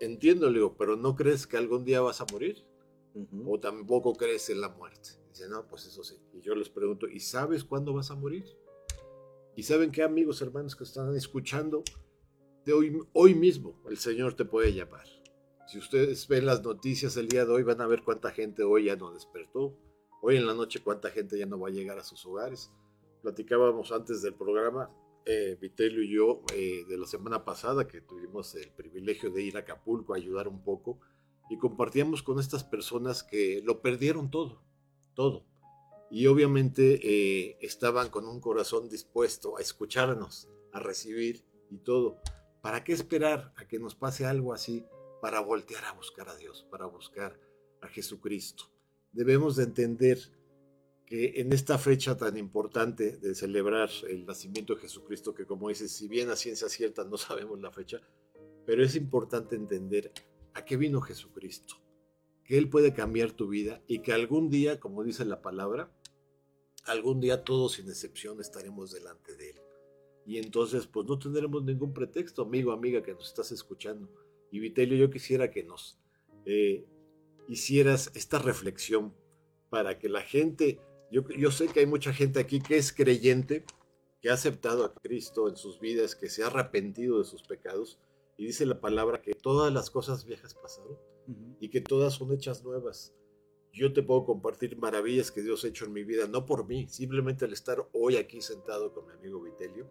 entiendo, le digo, pero ¿no crees que algún día vas a morir? O tampoco crees en la muerte. Dice, no, pues eso sí. Y yo les pregunto, ¿y sabes cuándo vas a morir? ¿Y saben qué, amigos, hermanos que están escuchando? De hoy, hoy mismo el Señor te puede llamar. Si ustedes ven las noticias el día de hoy, van a ver cuánta gente hoy ya no despertó. Hoy en la noche cuánta gente ya no va a llegar a sus hogares. Platicábamos antes del programa, eh, Vitelio y yo, eh, de la semana pasada, que tuvimos el privilegio de ir a Acapulco a ayudar un poco, y compartíamos con estas personas que lo perdieron todo, todo. Y obviamente eh, estaban con un corazón dispuesto a escucharnos, a recibir y todo. ¿Para qué esperar a que nos pase algo así para voltear a buscar a Dios, para buscar a Jesucristo? Debemos de entender que en esta fecha tan importante de celebrar el nacimiento de Jesucristo, que como dices, si bien a ciencia cierta no sabemos la fecha, pero es importante entender a qué vino Jesucristo, que Él puede cambiar tu vida y que algún día, como dice la palabra, algún día todos sin excepción estaremos delante de Él. Y entonces, pues no tendremos ningún pretexto, amigo, amiga, que nos estás escuchando. Y Vitelio, yo quisiera que nos eh, hicieras esta reflexión para que la gente, yo, yo sé que hay mucha gente aquí que es creyente, que ha aceptado a Cristo en sus vidas, que se ha arrepentido de sus pecados, y dice la palabra que todas las cosas viejas pasaron y que todas son hechas nuevas. Yo te puedo compartir maravillas que Dios ha hecho en mi vida, no por mí, simplemente al estar hoy aquí sentado con mi amigo Vitelio,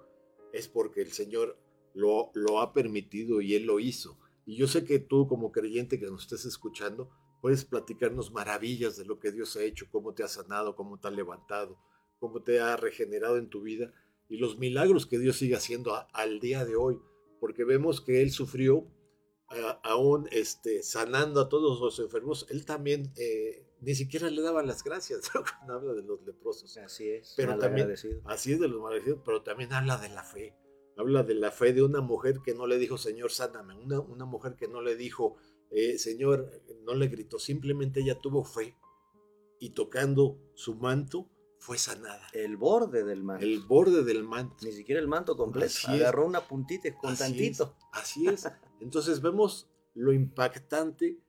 es porque el Señor lo, lo ha permitido y Él lo hizo. Y yo sé que tú como creyente que nos estés escuchando, puedes platicarnos maravillas de lo que Dios ha hecho, cómo te ha sanado, cómo te ha levantado, cómo te ha regenerado en tu vida y los milagros que Dios sigue haciendo al día de hoy porque vemos que él sufrió aún este, sanando a todos los enfermos, él también eh, ni siquiera le daban las gracias cuando habla de los leprosos. Así es, pero también, así es de los malagradecidos, pero también habla de la fe. Habla de la fe de una mujer que no le dijo, Señor, sáname. Una, una mujer que no le dijo, eh, Señor, no le gritó. Simplemente ella tuvo fe y tocando su manto, fue sanada. El borde del manto. El borde del manto. Ni siquiera el manto completo. Agarró una puntita con tantito. así es. Entonces vemos lo impactante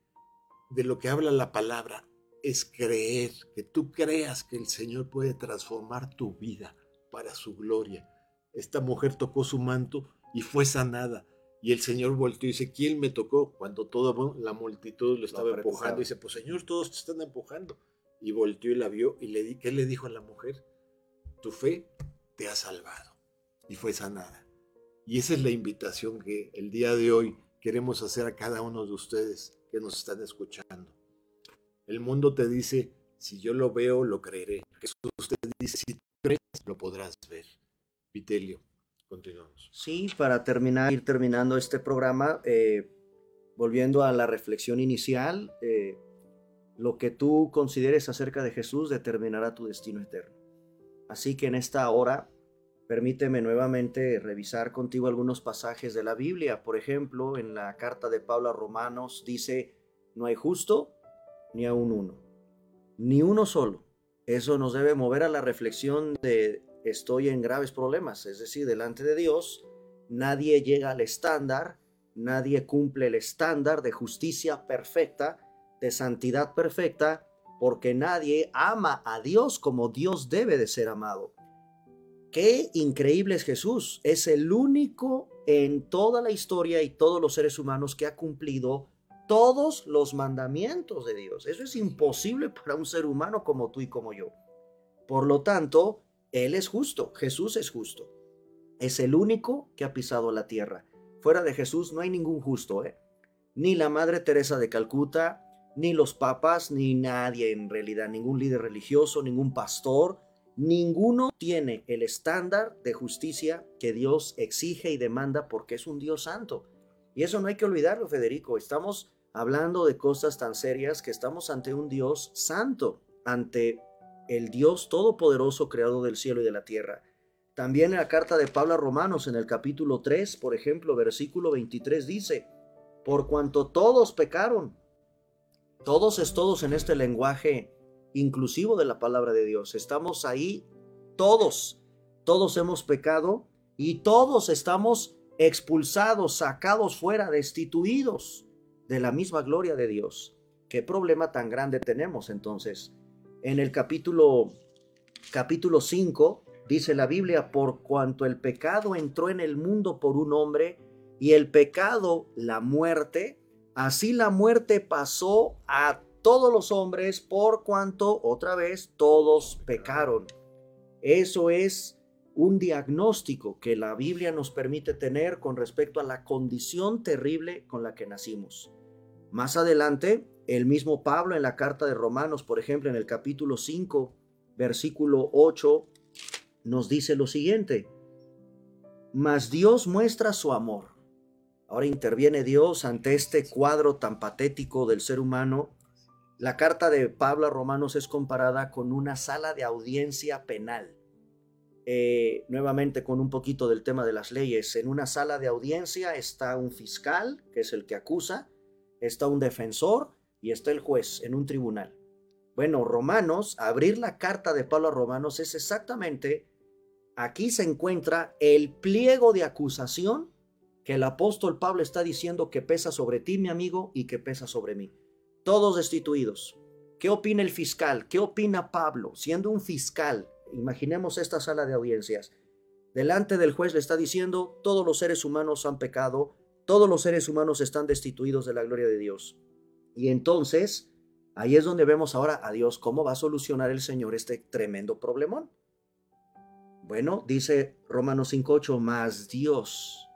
de lo que habla la palabra. Es creer, que tú creas que el Señor puede transformar tu vida para su gloria. Esta mujer tocó su manto y fue sanada. Y el Señor volteó y dice, ¿quién me tocó? Cuando toda la multitud lo estaba empujando. Y dice, pues Señor, todos te están empujando y volteó y la vio y le di, ¿qué le dijo a la mujer? Tu fe te ha salvado y fue sanada. Y esa es la invitación que el día de hoy queremos hacer a cada uno de ustedes que nos están escuchando. El mundo te dice, si yo lo veo, lo creeré. Jesús te dice, si tú crees, lo podrás ver. Vitelio, continuamos. Sí, para terminar, ir terminando este programa, eh, volviendo a la reflexión inicial, eh, lo que tú consideres acerca de Jesús determinará tu destino eterno. Así que en esta hora, permíteme nuevamente revisar contigo algunos pasajes de la Biblia. Por ejemplo, en la carta de Pablo a Romanos dice, no hay justo ni aun uno, ni uno solo. Eso nos debe mover a la reflexión de estoy en graves problemas, es decir, delante de Dios, nadie llega al estándar, nadie cumple el estándar de justicia perfecta, de santidad perfecta, porque nadie ama a Dios como Dios debe de ser amado. Qué increíble es Jesús. Es el único en toda la historia y todos los seres humanos que ha cumplido todos los mandamientos de Dios. Eso es imposible para un ser humano como tú y como yo. Por lo tanto, Él es justo, Jesús es justo. Es el único que ha pisado la tierra. Fuera de Jesús no hay ningún justo, ¿eh? Ni la Madre Teresa de Calcuta, ni los papas, ni nadie en realidad, ningún líder religioso, ningún pastor, ninguno tiene el estándar de justicia que Dios exige y demanda porque es un Dios santo. Y eso no hay que olvidarlo, Federico. Estamos hablando de cosas tan serias que estamos ante un Dios santo, ante el Dios todopoderoso creado del cielo y de la tierra. También en la carta de Pablo a Romanos, en el capítulo 3, por ejemplo, versículo 23 dice, por cuanto todos pecaron Todos es todos en este lenguaje inclusivo de la palabra de Dios. Estamos ahí todos. Todos hemos pecado y todos estamos expulsados, sacados fuera, destituidos de la misma gloria de Dios. ¿Qué problema tan grande tenemos entonces? En el capítulo capítulo 5 dice la Biblia, por cuanto el pecado entró en el mundo por un hombre y el pecado la muerte, así la muerte pasó a todos los hombres por cuanto otra vez todos pecaron. Eso es un diagnóstico que la Biblia nos permite tener con respecto a la condición terrible con la que nacimos. Más adelante, el mismo Pablo en la carta de Romanos, por ejemplo, en el capítulo 5, versículo 8, nos dice lo siguiente, mas Dios muestra su amor. Ahora interviene Dios ante este cuadro tan patético del ser humano. La carta de Pablo a Romanos es comparada con una sala de audiencia penal. Eh, nuevamente con un poquito del tema de las leyes. En una sala de audiencia está un fiscal, que es el que acusa, está un defensor y está el juez en un tribunal. Bueno, Romanos, abrir la carta de Pablo a Romanos es exactamente, aquí se encuentra el pliego de acusación que el apóstol Pablo está diciendo que pesa sobre ti, mi amigo, y que pesa sobre mí. Todos destituidos. ¿Qué opina el fiscal? ¿Qué opina Pablo? Siendo un fiscal, imaginemos esta sala de audiencias. Delante del juez le está diciendo, todos los seres humanos han pecado, todos los seres humanos están destituidos de la gloria de Dios. Y entonces, ahí es donde vemos ahora a Dios cómo va a solucionar el Señor este tremendo problemón. Bueno, dice Romanos 5.8, más Dios.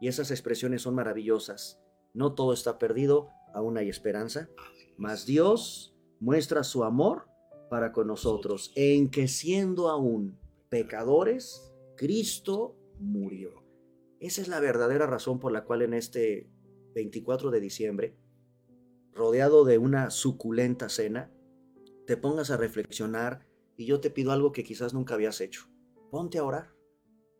Y esas expresiones son maravillosas. No todo está perdido, aún hay esperanza. Más Dios muestra su amor para con nosotros, en que siendo aún pecadores, Cristo murió. Esa es la verdadera razón por la cual en este 24 de diciembre rodeado de una suculenta cena, te pongas a reflexionar y yo te pido algo que quizás nunca habías hecho. Ponte a orar.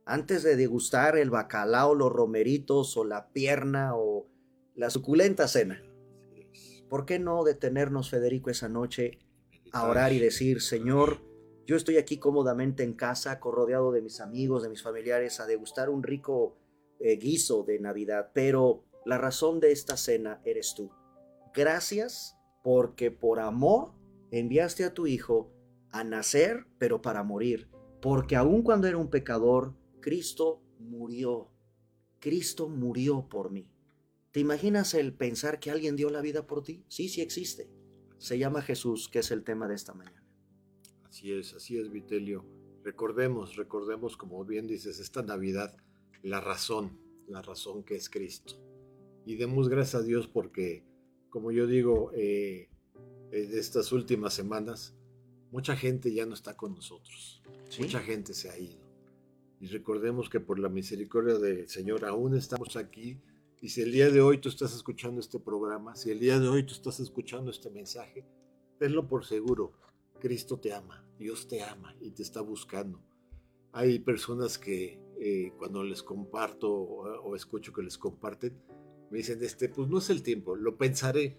Antes de degustar el bacalao, los romeritos o la pierna o la suculenta cena. ¿Por qué no detenernos, Federico, esa noche a orar y decir, Señor, yo estoy aquí cómodamente en casa, rodeado de mis amigos, de mis familiares, a degustar un rico eh, guiso de Navidad, pero la razón de esta cena eres tú. Gracias porque por amor enviaste a tu Hijo a nacer, pero para morir. Porque aun cuando era un pecador, Cristo murió. Cristo murió por mí. ¿Te imaginas el pensar que alguien dio la vida por ti? Sí, sí existe. Se llama Jesús, que es el tema de esta mañana. Así es, así es, Vitelio. Recordemos, recordemos, como bien dices, esta Navidad, la razón, la razón que es Cristo. Y demos gracias a Dios porque como yo digo, eh, en estas últimas semanas, mucha gente ya no está con nosotros. Mucha gente se ha ido. Y recordemos que por la misericordia del Señor aún estamos aquí. Y si el día de hoy tú estás escuchando este programa, si el día de hoy tú estás escuchando este mensaje, tenlo por seguro. Cristo te ama, Dios te ama y te está buscando. Hay personas que eh, cuando les comparto o escucho que les comparten, me dicen, este, pues no es el tiempo, lo pensaré,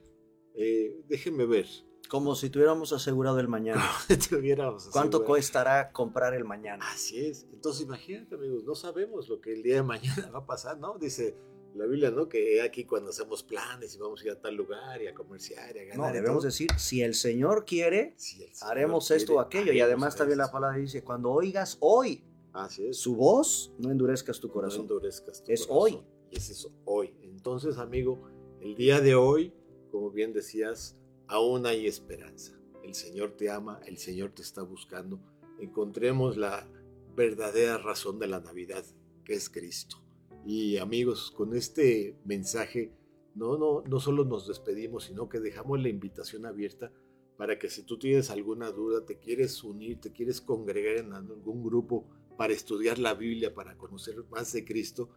eh, déjenme ver. Como si tuviéramos asegurado el mañana. ¿Cuánto costará comprar el mañana? Así es. Entonces imagínate, amigos, no sabemos lo que el día de mañana va a pasar, ¿no? Dice la Biblia, ¿no? Que aquí cuando hacemos planes y vamos a ir a tal lugar y a comerciar y a ganar. No, debemos decir, si el Señor quiere, haremos esto o aquello. Y además también la palabra dice, cuando oigas hoy Así es. su voz, no endurezcas tu corazón. No endurezcas tu es hoy. Y es eso, hoy. Entonces, amigo, el día de hoy, como bien decías, aún hay esperanza. El Señor te ama, el Señor te está buscando. Encontremos la verdadera razón de la Navidad, que es Cristo. Y amigos, con este mensaje no, no, no solo nos despedimos, sino que dejamos la invitación abierta para que si tú tienes alguna duda, te quieres unir, te quieres congregar en algún grupo para estudiar la Biblia, para conocer más de Cristo,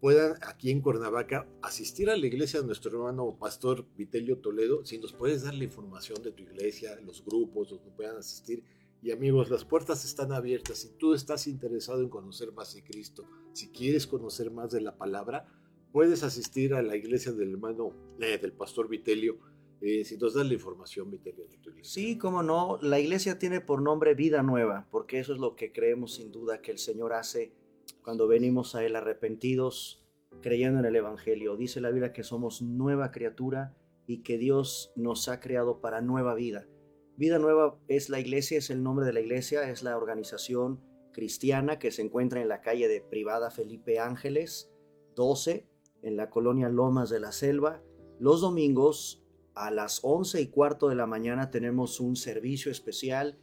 puedan aquí en Cuernavaca asistir a la iglesia de nuestro hermano pastor Vitelio Toledo, si nos puedes dar la información de tu iglesia, los grupos donde puedan asistir. Y amigos, las puertas están abiertas. Si tú estás interesado en conocer más de Cristo, si quieres conocer más de la palabra, puedes asistir a la iglesia del hermano, eh, del pastor Vitelio Eh, si nos das la información, Vitelio, de tu iglesia. Sí, cómo no. La iglesia tiene por nombre Vida Nueva, porque eso es lo que creemos sin duda que el Señor hace cuando venimos a Él arrepentidos, creyendo en el Evangelio. Dice la Biblia que somos nueva criatura y que Dios nos ha creado para nueva vida. Vida Nueva es la iglesia, es el nombre de la iglesia, es la organización cristiana que se encuentra en la calle de Privada Felipe Ángeles 12, en la colonia Lomas de la Selva. Los domingos a las 11 y cuarto de la mañana tenemos un servicio especial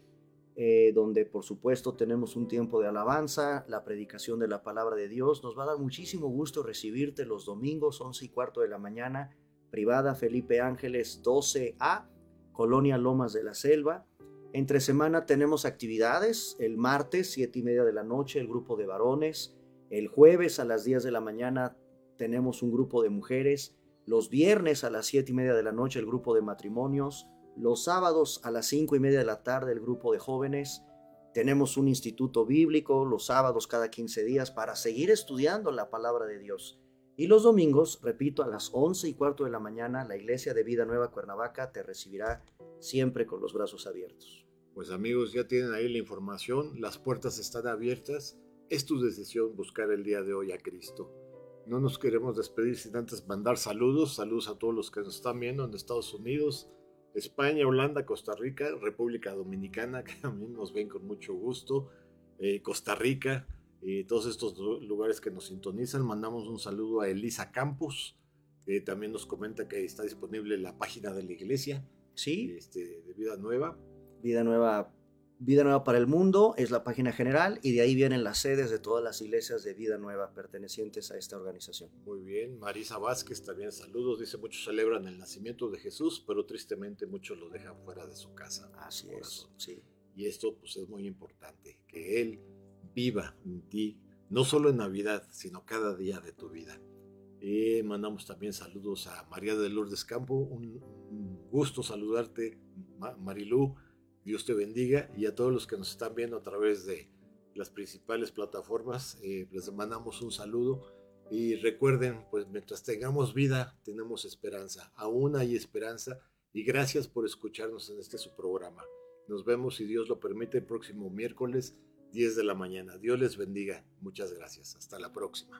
eh, donde por supuesto tenemos un tiempo de alabanza, la predicación de la palabra de Dios. Nos va a dar muchísimo gusto recibirte los domingos 11 y cuarto de la mañana, privada Felipe Ángeles 12A, Colonia Lomas de la Selva. Entre semana tenemos actividades, el martes 7 y media de la noche el grupo de varones, el jueves a las 10 de la mañana tenemos un grupo de mujeres, los viernes a las 7 y media de la noche el grupo de matrimonios, los sábados a las 5 y media de la tarde el grupo de jóvenes, tenemos un instituto bíblico los sábados cada 15 días para seguir estudiando la palabra de Dios. Y los domingos, repito, a las 11 y cuarto de la mañana, la iglesia de Vida Nueva Cuernavaca te recibirá siempre con los brazos abiertos. Pues amigos, ya tienen ahí la información, las puertas están abiertas, es tu decisión buscar el día de hoy a Cristo. No nos queremos despedir sin antes mandar saludos, saludos a todos los que nos están viendo en Estados Unidos, España, Holanda, Costa Rica, República Dominicana, que también nos ven con mucho gusto, eh, Costa Rica, eh, todos estos lugares que nos sintonizan. Mandamos un saludo a Elisa Campos, que también nos comenta que está disponible la página de la iglesia. Sí. Este, de Vida Nueva. Vida Nueva Vida Nueva para el Mundo es la página general y de ahí vienen las sedes de todas las iglesias de Vida Nueva pertenecientes a esta organización. Muy bien, Marisa Vázquez también saludos, dice muchos celebran el nacimiento de Jesús, pero tristemente muchos lo dejan fuera de su casa. Así es, sí. Y esto pues es muy importante, que Él viva en ti, no solo en Navidad, sino cada día de tu vida. Y mandamos también saludos a María de Lourdes Campo, un, un gusto saludarte, Marilú Dios te bendiga y a todos los que nos están viendo a través de las principales plataformas, eh, les mandamos un saludo y recuerden, pues mientras tengamos vida, tenemos esperanza, aún hay esperanza y gracias por escucharnos en este su programa. Nos vemos, si Dios lo permite, el próximo miércoles 10 de la mañana. Dios les bendiga. Muchas gracias. Hasta la próxima.